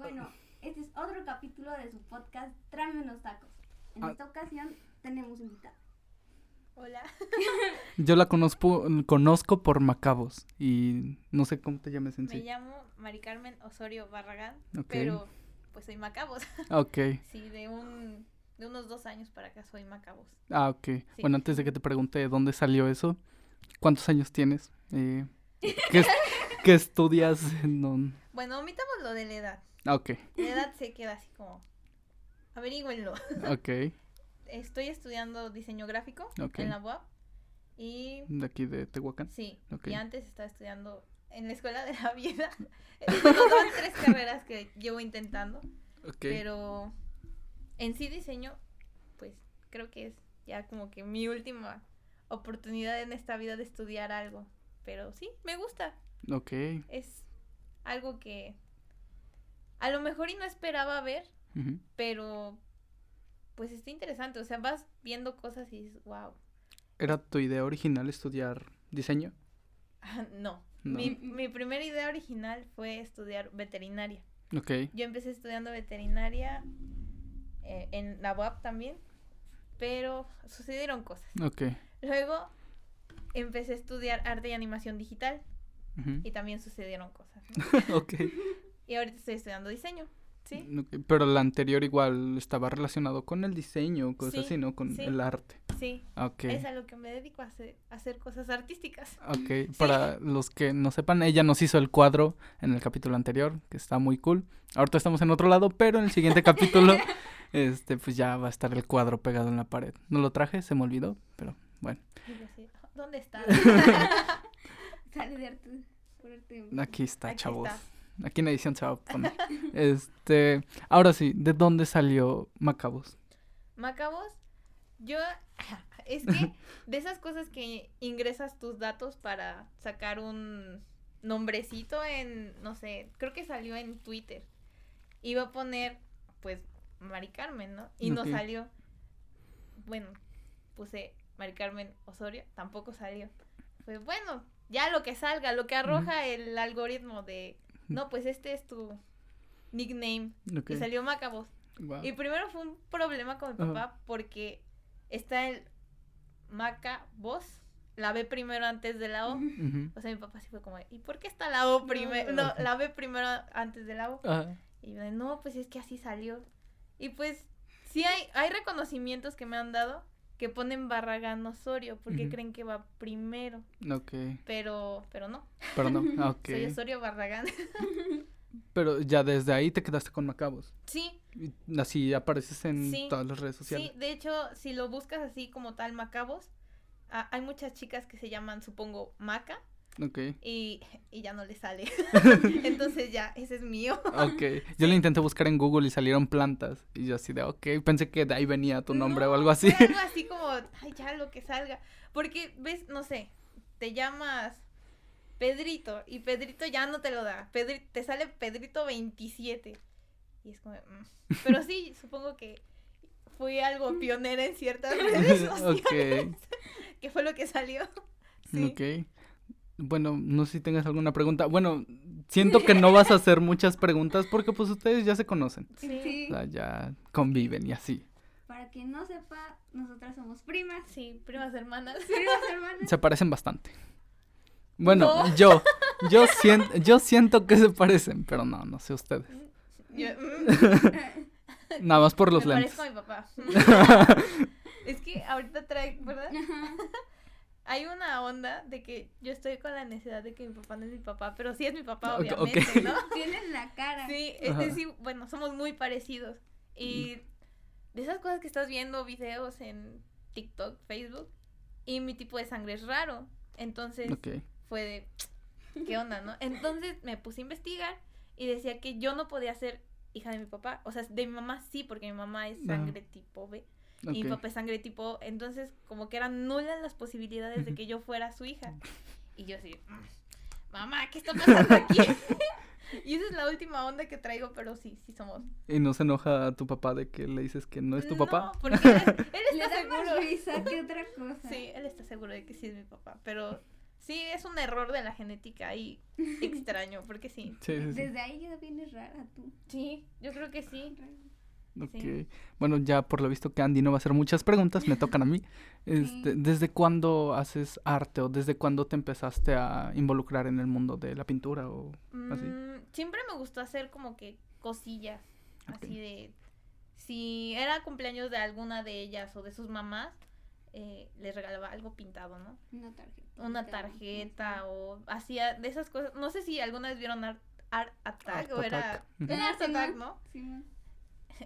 Bueno, este es otro capítulo de su podcast Tráeme unos tacos. En Ah. esta ocasión tenemos invitada. Hola. Yo la conozco, conozco por Macabos y no sé cómo te llames en Me sí. llamo Mari Carmen Osorio Barragán, pero pues soy Macabos. Ok. Sí, de un de unos dos años para acá soy Macabos. Ah, ok. Bueno, antes de que te pregunte dónde salió eso, ¿cuántos años tienes? Eh, ¿qué, es- qué estudias? No- Bueno, omitamos lo de la edad. Ok, La edad se queda así como averígüenlo. ok. Estoy estudiando diseño gráfico en la UAP y De aquí de Tehuacán. sí, Ok. y antes estaba estudiando en la escuela de la vida. Son tres carreras que llevo intentando. Ok. Pero en sí diseño, pues creo que es ya como que mi última oportunidad en esta vida de estudiar algo. Pero sí, me gusta. Ok. Es algo que a lo mejor y no esperaba ver, pero pues está interesante. O sea, vas viendo cosas y dices, wow. ¿Era tu idea original estudiar diseño? no. No. Mi, mi primera idea original fue estudiar veterinaria. Ok. Yo empecé estudiando veterinaria eh, en la UAP también, pero sucedieron cosas. Ok. Luego empecé a estudiar arte y animación digital y también sucedieron cosas. ¿no? ok. Y ahorita estoy estudiando diseño, ¿sí? Pero la anterior igual estaba relacionado con el diseño, cosas Sí, así, ¿no? Con sí. el arte. Sí, Ok. es a lo que me dedico a hacer, a hacer cosas artísticas. Ok, para los que no sepan, ella nos hizo el cuadro en el capítulo anterior, que está muy cool. Ahorita estamos en otro lado, pero en el siguiente capítulo, este, pues ya va a estar el cuadro pegado en la pared. No lo traje, se me olvidó, pero bueno, así, ¿dónde está? Sale de arte. por arte. aquí está, Aquí chavos. está. Aquí en edición se va a poner. Este, ahora sí, ¿de dónde salió Macabos? Macabos, yo, es que de esas cosas que ingresas tus datos para sacar un nombrecito en, no sé, creo que salió en Twitter. Iba a poner, pues, Mari Carmen, ¿no? Y no salió. Bueno, puse Mari Carmen Osorio, tampoco salió. Fue bueno, ya lo que salga, lo que arroja el algoritmo de, no, pues este es tu nickname. Ok, Y salió Macabos. guau. Y primero fue un problema con mi Ajá. papá porque está el Maca voz, la B primero antes de la O. O sea, mi papá sí fue como, ¿y por qué está la O primero? No, Ajá. la B primero antes de la O. Ajá. Y yo no, pues es que así salió. Y pues sí hay, hay reconocimientos que me han dado que ponen Barragán Osorio porque creen que va primero. Ok, Pero, pero no, pero no, ok. soy Osorio Barragán. Pero ya desde ahí te quedaste con Macabos. sí, Así apareces en Sí, todas las redes sociales. Sí, de hecho, si lo buscas así como tal Macabos, hay muchas chicas que se llaman, supongo, Maca Ok, y, y ya no le sale. Entonces ya, ese es mío. ok. Yo lo intenté buscar en Google y salieron plantas. Y yo así de, ok, pensé que de ahí venía tu nombre o algo así. algo así como, ay, ya lo que salga. Porque, ves, no sé, te llamas Pedrito y Pedrito ya no te lo da. Pedri- te sale Pedrito 27. Y es como, mm. pero sí, supongo que fui algo pionera en ciertas redes sociales. que fue lo que salió. Sí. ok. Bueno, no sé si tengas alguna pregunta. Bueno, siento que no vas a hacer muchas preguntas porque pues ustedes ya se conocen. Sí. Sí. O sea, ya conviven y así. Para quien no sepa, nosotras somos primas. Sí, primas hermanas. Primas hermanas. Se parecen bastante. Bueno, No. yo, yo siento, yo siento que se parecen, pero no, no sé ustedes. Yo, mm, Nada más por los me lentes. parezco a mi papá. es que ahorita trae, ¿verdad? Ajá. Hay una onda de que yo estoy con la necesidad de que mi papá no es mi papá, pero sí es mi papá, obviamente, ¿no? Tienen la cara. Sí, es decir, bueno, somos muy parecidos. Y de esas cosas que estás viendo videos en TikTok, Facebook, y mi tipo de sangre es raro. Entonces fue de, ¿qué onda, no? Entonces me puse a investigar y decía que yo no podía ser hija de mi papá. O sea, de mi mamá sí, porque mi mamá es sangre tipo B y mi papá es sangre tipo O. Entonces, como que eran nulas las posibilidades de que yo fuera su hija. Y yo así, "Mm, mamá, ¿qué está pasando aquí? y esa es la última onda que traigo, pero sí, sí somos. ¿Y no se enoja tu papá de que le dices que no es tu papá? No, porque él, él Le está da más seguro. risa que otra cosa. Sí, él está seguro de que sí es mi papá, pero Sí, es un error de la genética ahí extraño, porque sí. Sí, sí, sí. Desde ahí ya vienes rara tú. Sí, yo creo que sí. Ok. sí. Bueno, ya por lo visto que Andy no va a hacer muchas preguntas, me tocan a mí. Este, Sí. ¿Desde cuándo haces arte o desde cuándo te empezaste a involucrar en el mundo de la pintura o así? Mm, siempre me gustó hacer como que cosillas, así de... Si era cumpleaños de alguna de ellas o de sus mamás, eh, les regalaba algo pintado, ¿no? Una tarjeta. Una tarjeta o hacía de esas cosas. No sé si alguna vez vieron Art, Art Attack Art o era... Era Art Attack, ¿no? Sí,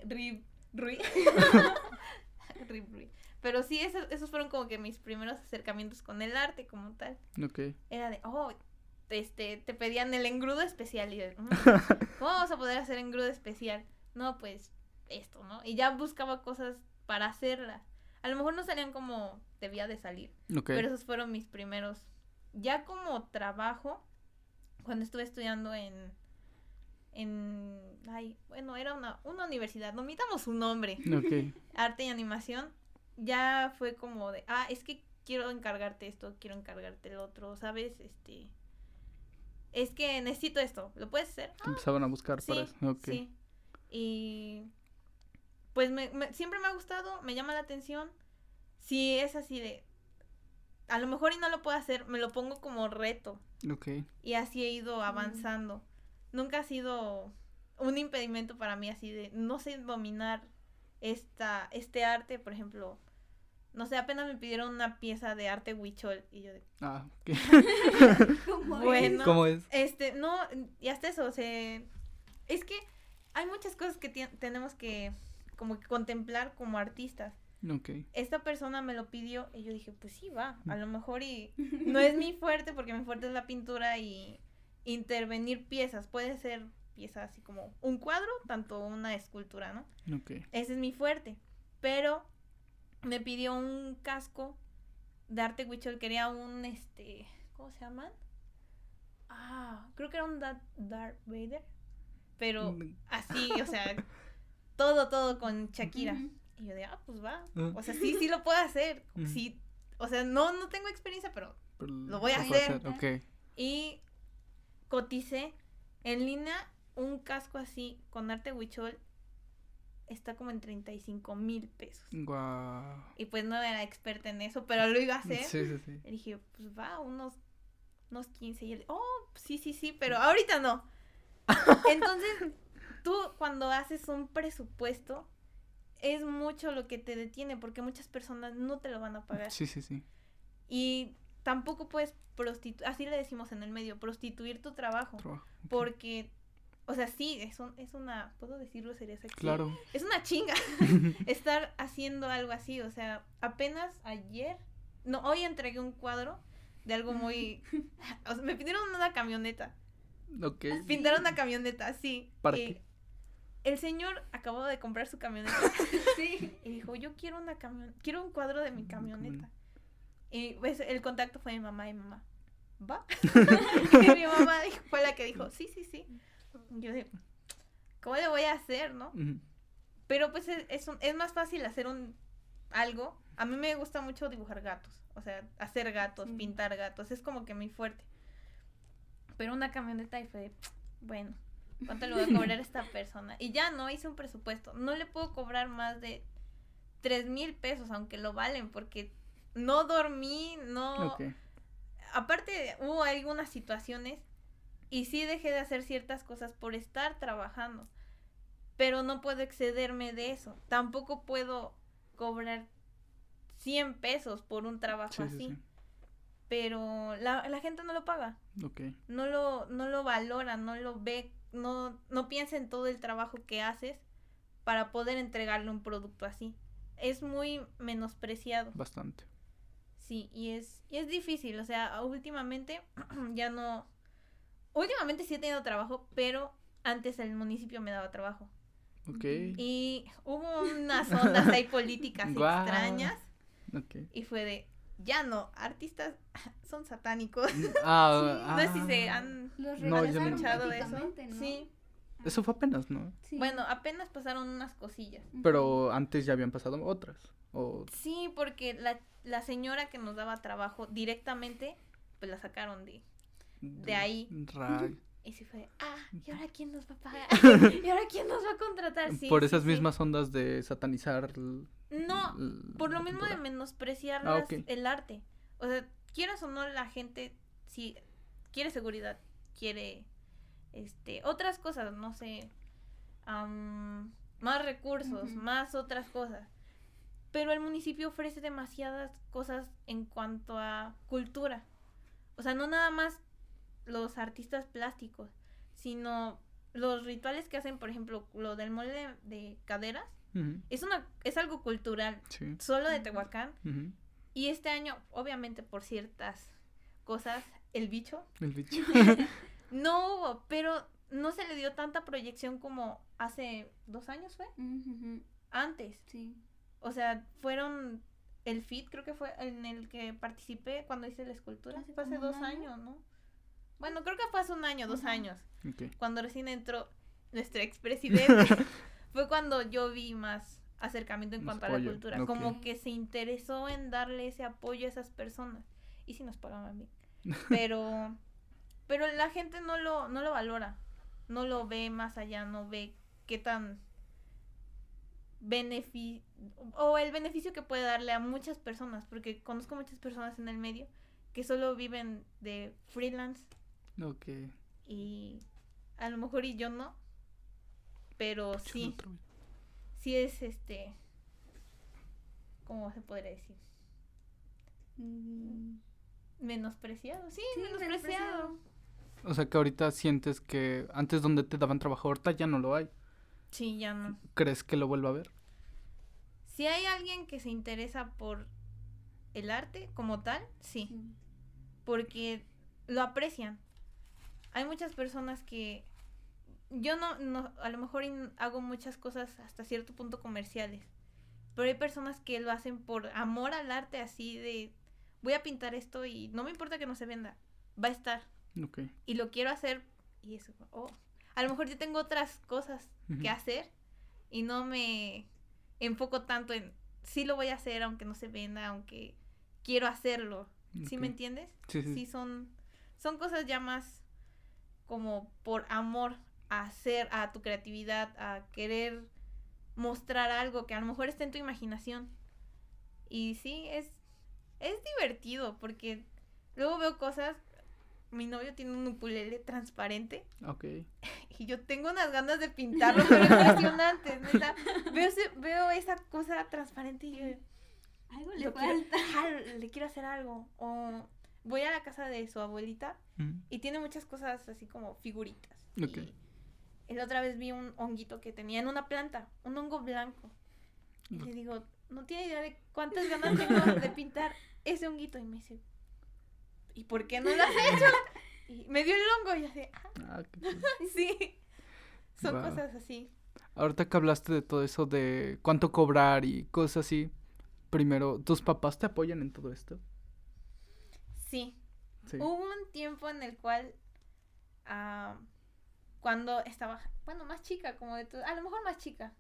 Rib, Rui. Rib, Rui. Pero sí, esos, esos fueron como que mis primeros acercamientos con el arte como tal. Ok. Era de, oh, este, te pedían el engrudo especial. Y yo, "Mm, ¿cómo vamos a poder hacer engrudo especial? No, pues esto, ¿no? Y ya buscaba cosas para hacerla. A lo mejor no salían como debía de salir. Pero esos fueron mis primeros. Ya como trabajo, cuando estuve estudiando en. En. Ay, bueno, era una, una universidad. No omitamos su nombre. Ok. Arte y animación. Ya fue como de. Ah, es que quiero encargarte esto, quiero encargarte el otro, ¿sabes? Este. Es que necesito esto. ¿Lo puedes hacer? Te empezaban a buscar Sí, para eso. Ok. sí. Y pues me, me- siempre me ha gustado, me llama la atención. Si es así de, a lo mejor y no lo puedo hacer, me lo pongo como reto. Ok. Y así he ido avanzando. Nunca ha sido un impedimento para mí así de, no sé dominar esta, este arte, por ejemplo. No sé, apenas me pidieron una pieza de arte huichol y yo de, Ah, ok. ¿Cómo es? Bueno. ¿Cómo es? Este, no, y hasta eso, o sea, es que hay muchas cosas que tenemos que como que contemplar como artistas. Ok. Esta persona me lo pidió y yo dije, pues sí, va, a lo mejor y no es mi fuerte porque mi fuerte es la pintura y intervenir piezas, puede ser piezas así como un cuadro, tanto una escultura, ¿no? Ese es mi fuerte, pero me pidió un casco de arte huichol, quería un, este, ¿cómo se llaman? Ah, creo que era un Da- Darth Vader, pero Mm. así, o sea, todo, todo con Shakira. Y yo de, ah, pues va. Ah. O sea, sí, sí lo puedo hacer. Sí, o sea, no, no tengo experiencia, pero... Pero Lo voy a hacer. Ok. Y coticé en línea un casco así con arte huichol. Está como en 35 mil pesos. Y pues no era experta en eso, pero lo iba a hacer. Sí, sí, sí. Y dije, pues va, unos, unos 15. Y él, oh, sí, sí, sí, pero ahorita no. Entonces, tú cuando haces un presupuesto, es mucho lo que te detiene, porque muchas personas no te lo van a pagar. Sí, sí, sí. Y tampoco puedes prostituir, así le decimos en el medio, prostituir tu trabajo. Porque, o sea, sí, es, un- es una, ¿puedo decirlo? Sería sexy. Claro. Es una chinga estar haciendo algo así. O sea, apenas ayer, no, hoy entregué un cuadro de algo muy... o sea, me pidieron una camioneta. Ok. Pintaron una camioneta, sí. ¿Para y qué? El señor acabó de comprar su camioneta Sí. y dijo, yo quiero una camión, quiero un cuadro de mi camioneta. Y pues, el contacto fue mi mamá y mi mamá. ¿Va? y mi mamá dijo- fue la que dijo, sí, sí, sí. Yo dije, ¿cómo le voy a hacer, no? Pero pues es, es, un- es más fácil hacer un algo. A mí me gusta mucho dibujar gatos. O sea, hacer gatos, Sí. pintar gatos. Es como que muy fuerte. Pero una camioneta y fue, de, bueno, ¿cuánto le voy a cobrar a esta persona? Y ya no hice un presupuesto. No le puedo cobrar más de tres mil pesos, aunque lo valen, porque no dormí, no... Aparte, hubo algunas situaciones y sí dejé de hacer ciertas cosas por estar trabajando. Pero no puedo excederme de eso. Tampoco puedo cobrar 100 pesos por un trabajo Sí, así. sí, sí. Pero la, la gente no lo paga. No lo, no lo valora, no lo ve, no, no piensa en todo el trabajo que haces para poder entregarle un producto así. Es muy menospreciado. Bastante. Sí, y es, y es difícil, o sea, últimamente ya no... Últimamente sí he tenido trabajo, pero antes el municipio me daba trabajo. Ok. Y hubo unas ondas ahí políticas extrañas Ok. y fue de, ya no, artistas son satánicos. Ah, no sé si ah. se han... Los No, yo escuchado de eso. Sí, Eso fue apenas, ¿no? Sí. bueno, apenas pasaron unas cosillas. Pero antes ya habían pasado otras. O... Sí, porque la, la señora que nos daba trabajo directamente pues la sacaron de... De ahí. Ray. Y sí fue, ah, ¿y ahora quién nos va a pagar? ¿Y ahora quién nos va a contratar? Sí, Por esas sí. mismas ondas de satanizar. l- No, l- por lo mismo de menospreciar Ah, el arte. O sea, quieras o no, la gente si quiere seguridad, quiere este otras cosas, no sé, am, más recursos, más otras cosas. Pero el municipio ofrece demasiadas cosas en cuanto a cultura. O sea, no nada más los artistas plásticos, sino los rituales que hacen, por ejemplo, lo del molde de, de caderas, es una es algo cultural, Sí. solo de. Tehuacán. Y este año, obviamente por ciertas cosas, el bicho El bicho. no hubo, pero no se le dio tanta proyección como hace dos años fue, antes. Sí. O sea, fueron el FIT, creo que fue en el que participé cuando hice la escultura. Hace Fue hace dos año. años, ¿no? Bueno, creo que fue hace un año, dos años. Ok. Cuando recién entró nuestro expresidente. fue cuando yo vi más acercamiento en cuanto a la cultura. Como que se interesó en darle ese apoyo a esas personas. Y si nos pagaban bien. Pero, pero la gente no lo, no lo valora. No lo ve más allá, no ve qué tan beneficio o el beneficio que puede darle a muchas personas, porque conozco muchas personas en el medio que solo viven de freelance Ok. y a lo mejor y yo no, pero sí, sí es este, ¿cómo se podría decir? Mm, Menospreciado, sí, Sí, menospreciado. menospreciado. O sea que ahorita sientes que antes donde te daban trabajo, ahorita ya no lo hay. Sí, ya no. ¿Crees que lo vuelva a ver? Si hay alguien que se interesa por el arte como tal, sí, sí. porque lo aprecian. Hay muchas personas que yo no, no a lo mejor hago muchas cosas hasta cierto punto comerciales, pero hay personas que lo hacen por amor al arte, así de voy a pintar esto y no me importa que no se venda, va a estar Y lo quiero hacer y eso, oh, a lo mejor yo tengo otras cosas que hacer y no me enfoco tanto en sí lo voy a hacer aunque no se venda, aunque quiero hacerlo. ¿Sí me entiendes? Sí, sí. Sí son son cosas ya más como por amor a hacer a tu creatividad, a querer mostrar algo que a lo mejor está en tu imaginación. Y sí, es es divertido porque luego veo cosas mi novio tiene un ukulele transparente Ok. y yo tengo unas ganas de pintarlo, pero impresionante, neta. Veo, ese- veo esa cosa transparente y yo Algo le quiero- le hacer algo. O voy a la casa de su abuelita Ujú. y tiene muchas cosas así como figuritas. Ok. Y la otra vez vi un honguito que tenía en una planta, un hongo blanco. Y le digo, no tiene idea de cuántas ganas tengo de pintar ese honguito. Y me dice, ¿y por qué no lo has hecho? Y me dio el hongo y yo así, "Ah, Ah, qué sí. Son cosas así. Ahorita que hablaste de todo eso de cuánto cobrar y cosas así, primero, ¿tus papás te apoyan en todo esto? Sí. Sí. Hubo un tiempo en el cual, ah, cuando estaba, bueno, más chica, como de tu, a lo mejor más chica,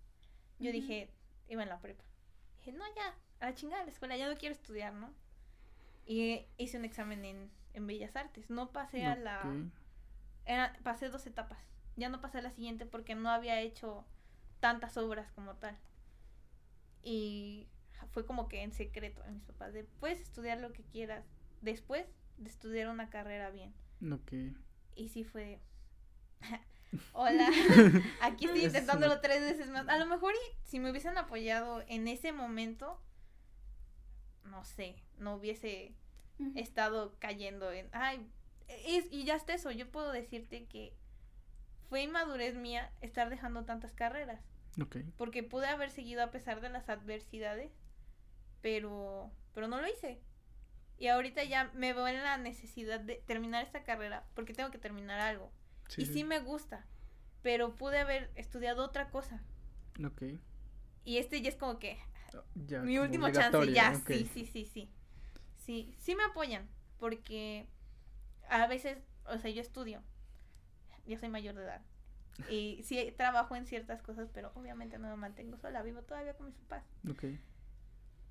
yo dije, iba en la prepa. Dije, no, ya, a la chingada de la escuela, ya no quiero estudiar, ¿no? Y hice un examen en, en Bellas Artes. No pasé a la. Era, pasé dos etapas. Ya no pasé a la siguiente porque no había hecho tantas obras como tal. Y fue como que en secreto a mis papás de puedes estudiar lo que quieras después de estudiar una carrera bien. Ok. Y sí fue Hola, aquí estoy Es intentándolo tres veces más. A lo mejor y si me hubiesen apoyado en ese momento, no sé, no hubiese estado cayendo en, ay, es, y ya está eso, yo puedo decirte que fue inmadurez mía estar dejando tantas carreras, Ok. porque pude haber seguido a pesar de las adversidades, pero, pero no lo hice. Y ahorita ya me veo en la necesidad de terminar esta carrera, porque tengo que terminar algo. Sí, y sí me gusta, pero pude haber estudiado otra cosa. Ok. Y este ya es como que Ya, mi último chance, ya, sí, sí, sí, sí. Sí, sí me apoyan, porque a veces, o sea, yo estudio, ya soy mayor de edad, y sí trabajo en ciertas cosas, pero obviamente no me mantengo sola, vivo todavía con mis papás.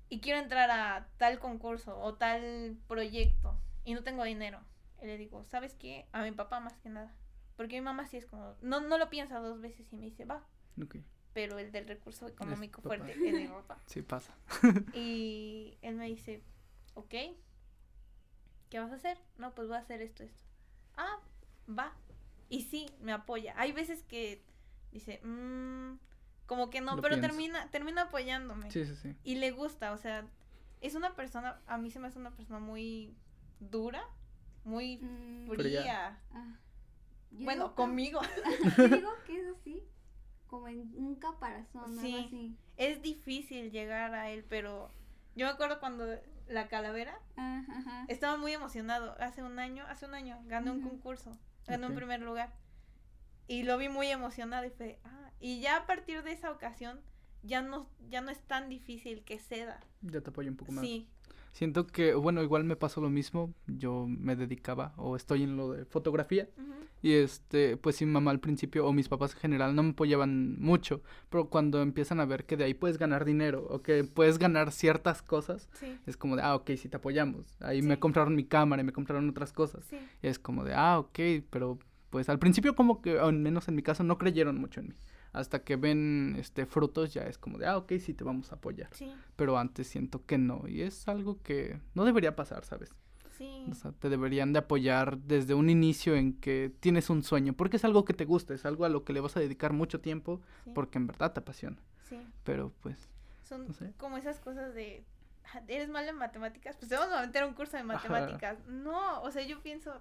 Y quiero entrar a tal concurso o tal proyecto, y no tengo dinero. Y le digo, ¿sabes qué? A mi papá más que nada. Porque mi mamá sí es como, no, no lo piensa dos veces y me dice, va. Ok. Pero el del recurso económico fuerte es mi papá. Sí pasa. Y él me dice, ok, ¿qué vas a hacer? No, pues voy a hacer esto, esto. Ah, va. Y sí, me apoya. Hay veces que dice, "Mm", como que no, Lo pero pienso. termina, termina apoyándome. Sí, sí, sí. Y le gusta, o sea, es una persona, a mí se me hace una persona muy dura, muy Mm, Fría. ah, Bueno, conmigo. Yo digo que es así, como en un caparazón, Sí. algo así. Es difícil llegar a él, pero yo me acuerdo cuando la calavera Ah, ajá. Estaba muy emocionado. Hace un año, hace un año, gané un concurso. Gané Ok. un primer lugar. Y lo vi muy emocionado y fue, ah, y ya a partir de esa ocasión ya no, ya no es tan difícil que ceda. Ya te apoyo un poco más. Sí. Siento que, bueno, igual me pasó lo mismo. Yo me dedicaba o estoy en lo de fotografía. Y este, pues mi mamá al principio o mis papás en general no me apoyaban mucho. Pero cuando empiezan a ver que de ahí puedes ganar dinero o que puedes ganar ciertas cosas, Sí. es como de, ah, ok, sí te apoyamos. Ahí Sí. me compraron mi cámara y me compraron otras cosas. Sí. Y es como de, ah, ok, pero pues al principio como que, al menos en mi caso, no creyeron mucho en mí. Hasta que ven este frutos ya es como de, ah, ok, sí te vamos a apoyar. Sí. Pero antes siento que no. Y es algo que no debería pasar, ¿sabes? Sí. O sea, te deberían de apoyar desde un inicio en que tienes un sueño, porque es algo que te gusta, es algo a lo que le vas a dedicar mucho tiempo, sí, porque en verdad te apasiona. sí. Pero pues, Son no sé. como esas cosas de, "Ah, ¿eres malo en matemáticas? Pues te vamos a meter a un curso de matemáticas. No, o sea, yo pienso,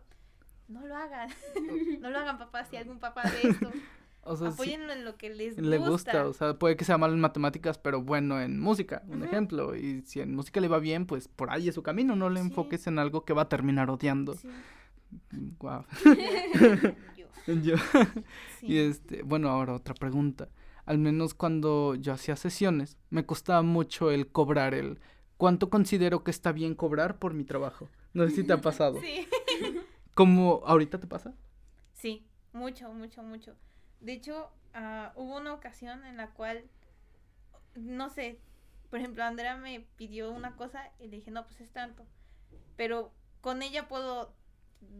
no lo hagan. no lo hagan, papá, si algún papá de esto. o sea, en lo que les le gusta, o sea, puede que sea malo en matemáticas, pero bueno en música, un ejemplo. Y si en música le va bien, pues por ahí es su camino, no le Sí. enfoques en algo que va a terminar odiando. Sí. Guau. Yo, Yo- sí. Y este, bueno, ahora otra pregunta. Al menos cuando yo hacía sesiones, me costaba mucho el cobrar el cuánto considero que está bien cobrar por mi trabajo. No sé si te ha pasado. Sí. ¿Cómo ahorita te pasa? Sí, mucho, mucho, mucho. De hecho, ah, hubo una ocasión en la cual, no sé, por ejemplo, Andrea me pidió una cosa y le dije, no, pues es tanto. Pero con ella puedo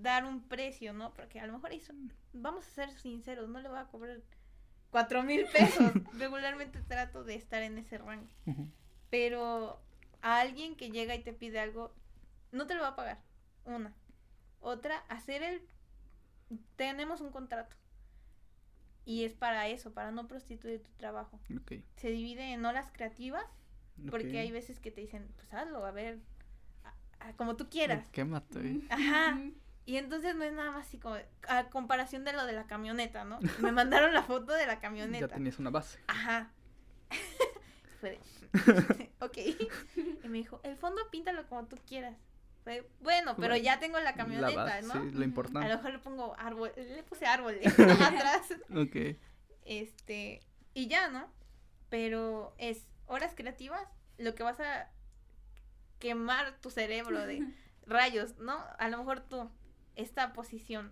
dar un precio, ¿no? Porque a lo mejor eso, vamos a ser sinceros, no le voy a cobrar cuatro mil pesos. Regularmente trato de estar en ese rango. Pero a alguien que llega y te pide algo, no te lo va a pagar. Una. Otra, hacer el... Tenemos un contrato. Y es para eso, para no prostituir tu trabajo. Se divide en horas creativas, porque hay veces que te dicen, pues hazlo, a ver, a- a- como tú quieras. Quémate. Ajá. Y entonces no es nada más así como, a comparación de lo de la camioneta, ¿no? Me mandaron la foto de la Ya camioneta. tenías una base. Ajá. Fue de, ok. Y me dijo, el fondo píntalo como tú quieras. Fue, bueno, pero Bueno, ya tengo la La camioneta, base, ¿no? sí, lo Ujú. A importante. lo mejor le pongo árbol, le puse árboles atrás. Ok. Este, y ya, ¿no? Pero es horas creativas, lo que vas a quemar tu cerebro de rayos, ¿no? A lo mejor tú, esta posición,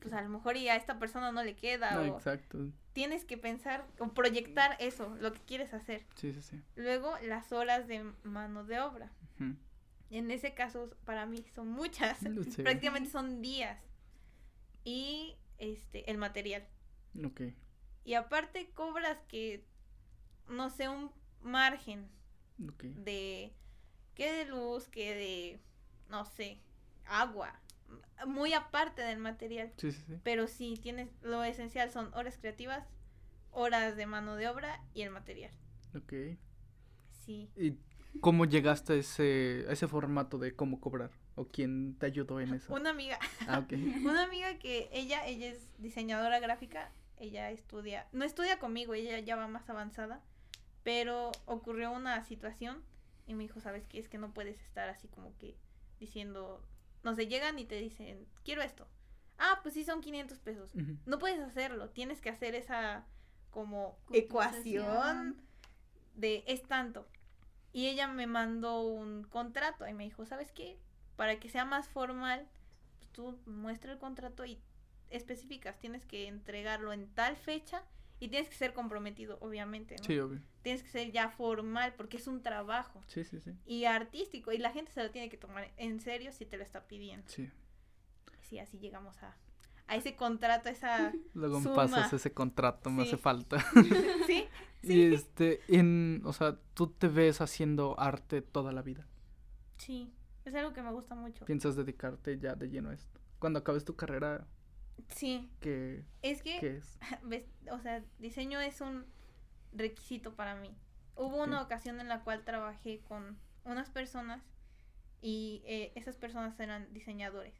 pues a lo mejor y a esta persona no le queda, No, o exacto. tienes que pensar o proyectar eso, lo que quieres hacer. Sí, sí, sí. Luego, las horas de mano de obra. En ese caso, para mí son muchas. Prácticamente son días. Y este, el material. Ok. Y aparte cobras que, no sé, un margen de, que de luz, que de, no sé, agua. Muy aparte del material. Sí, sí, sí. Pero sí, tienes, lo esencial son horas creativas, horas de mano de obra y el material. Ok. Sí. ¿Y cómo llegaste a ese, a ese formato de cómo cobrar? ¿O quién te ayudó en eso? Una amiga, Ah, ok. una amiga que ella, ella es diseñadora gráfica, ella estudia, no estudia conmigo, ella ya va más avanzada, pero ocurrió una situación y me dijo, ¿sabes qué? Es que no puedes estar así como que diciendo, no sé, llegan y te dicen, quiero esto. Ah, pues sí, son 500 pesos. No puedes hacerlo, tienes que hacer esa como ecuación de es tanto. Y ella me mandó un contrato y me dijo, ¿sabes qué? Para que sea más formal, pues tú muestra el contrato y especificas, tienes que entregarlo en tal fecha Y tienes que ser comprometido, obviamente, ¿no? Sí, obvio. Tienes que ser ya formal porque es un trabajo Sí, sí, sí. y artístico y la gente se lo tiene que tomar en serio si te lo está pidiendo. Sí. Sí, así llegamos a, a ese contrato, a esa... Luego me Suma. pasas ese contrato, me hace falta. sí, Y sí, este, en, o sea, tú te ves haciendo arte toda la vida. sí, es algo que me gusta mucho. ¿Piensas dedicarte ya de lleno a esto? Cuando acabes tu carrera, Sí, ¿qué, es que... qué es? ves, o sea, diseño es un requisito para mí. Hubo una ocasión en la cual trabajé con unas personas y eh, esas personas eran diseñadores.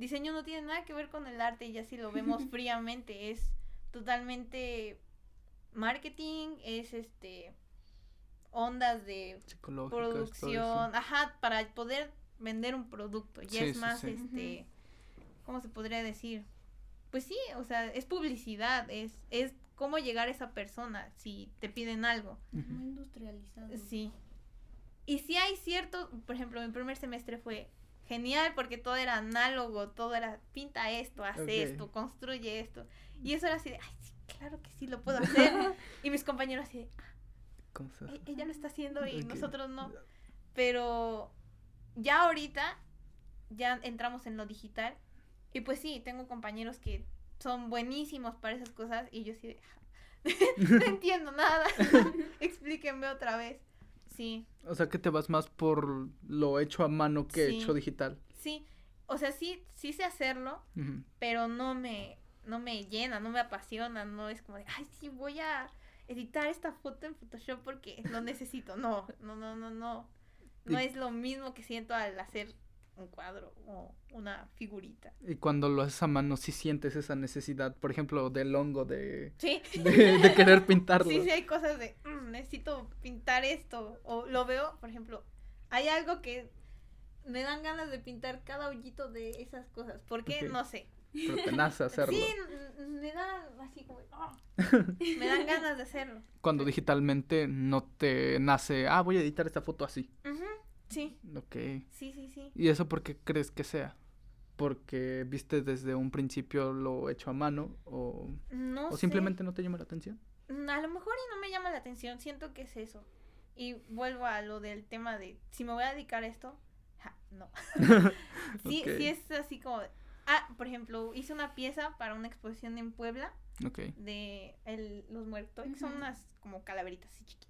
Diseño no tiene nada que ver con el arte y ya si lo vemos fríamente es totalmente marketing, es este ondas de producción, ajá, para poder vender un producto. Ya Sí, es más, sí. este, ¿cómo se podría decir? Pues sí, o sea, es publicidad, es, es cómo llegar a esa persona si te piden algo. Muy industrializado. Sí. Y sí hay cierto, por ejemplo, mi primer semestre fue genial porque todo era análogo, todo era pinta esto, haz Ok. esto, construye esto. Y eso era así de, ay, sí, claro que sí lo puedo hacer. y mis compañeros así de, Cosas. "E- ella lo está haciendo y nosotros no. Pero ya ahorita ya entramos en lo digital y pues sí, tengo compañeros que son buenísimos para esas cosas y yo sí de, no entiendo nada. Explíquenme otra vez. Sí, O sea, que te vas más por lo hecho a mano que Sí. hecho digital. sí. O sea, sí, sí sé hacerlo, pero no me, no me llena, no me apasiona, no es como de, ay, sí, voy a editar esta foto en Photoshop porque lo necesito. No, no, no, no, no. No Y- es lo mismo que siento al hacer un cuadro o una figurita. Y cuando lo haces a mano, sí sientes esa necesidad, por ejemplo, del hongo de, Sí. de, de querer pintarlo. Sí, sí, hay cosas de, "Mm, necesito pintar esto. O lo veo, por ejemplo, hay algo que me dan ganas de pintar cada hoyito de esas cosas. ¿Por qué? No sé. Pero te nace hacerlo. Sí, n- me dan así como, "Ah". me dan ganas de hacerlo. Cuando digitalmente no te nace, ah, voy a editar esta foto así. Ujú, Sí, Ok. sí, sí, sí. ¿Y eso por qué crees que sea? ¿Porque viste desde un principio lo hecho a mano o, No o sé. simplemente no te llama la atención? Mm, A lo mejor y no me llama la atención, siento que es eso. Y vuelvo a lo del tema de si me voy a dedicar a esto, ja, no. sí, Ok. sí es así como Ah, por ejemplo, hice una pieza para una exposición en Puebla de el- los muertos, que son unas como calaveritas así chiquitas.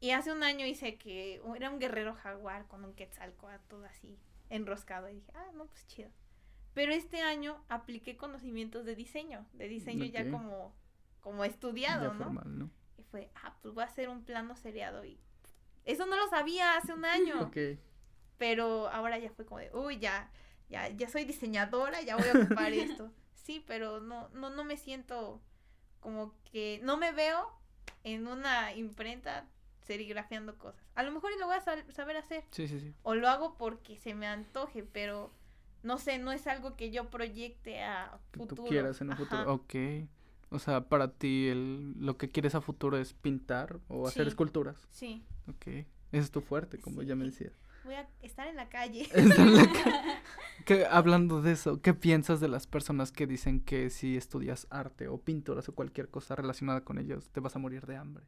Y hace un año hice que era un guerrero jaguar con un quetzalcoatl así enroscado y dije, ah, no, pues chido. Pero este año apliqué conocimientos de diseño, de diseño ya como, como estudiado, ya ¿no? formal, ¿no? Y fue, ah, pues voy a hacer un plano seriado y eso no lo sabía hace un año. Ok. Pero ahora ya fue como de, uy, ya, ya, ya soy diseñadora, ya voy a ocupar esto. Sí, pero no, no, no me siento como que, no me veo en una imprenta serigrafiando cosas. A lo mejor y lo voy a sab- saber hacer. Sí, sí, sí. O lo hago porque se me antoje, pero no sé, no es algo que yo proyecte a Que futuro. tú quieras en un Ajá. futuro. Ok. O sea, para ti el, lo que quieres a futuro es pintar o hacer Sí. esculturas. Sí, Ok. Ese es tu fuerte, como ya me decías. voy a estar en la calle. En la ca- ¿Qué- hablando de eso, ¿qué piensas de las personas que dicen que si estudias arte o pinturas o cualquier cosa relacionada con ellos, te vas a morir de hambre?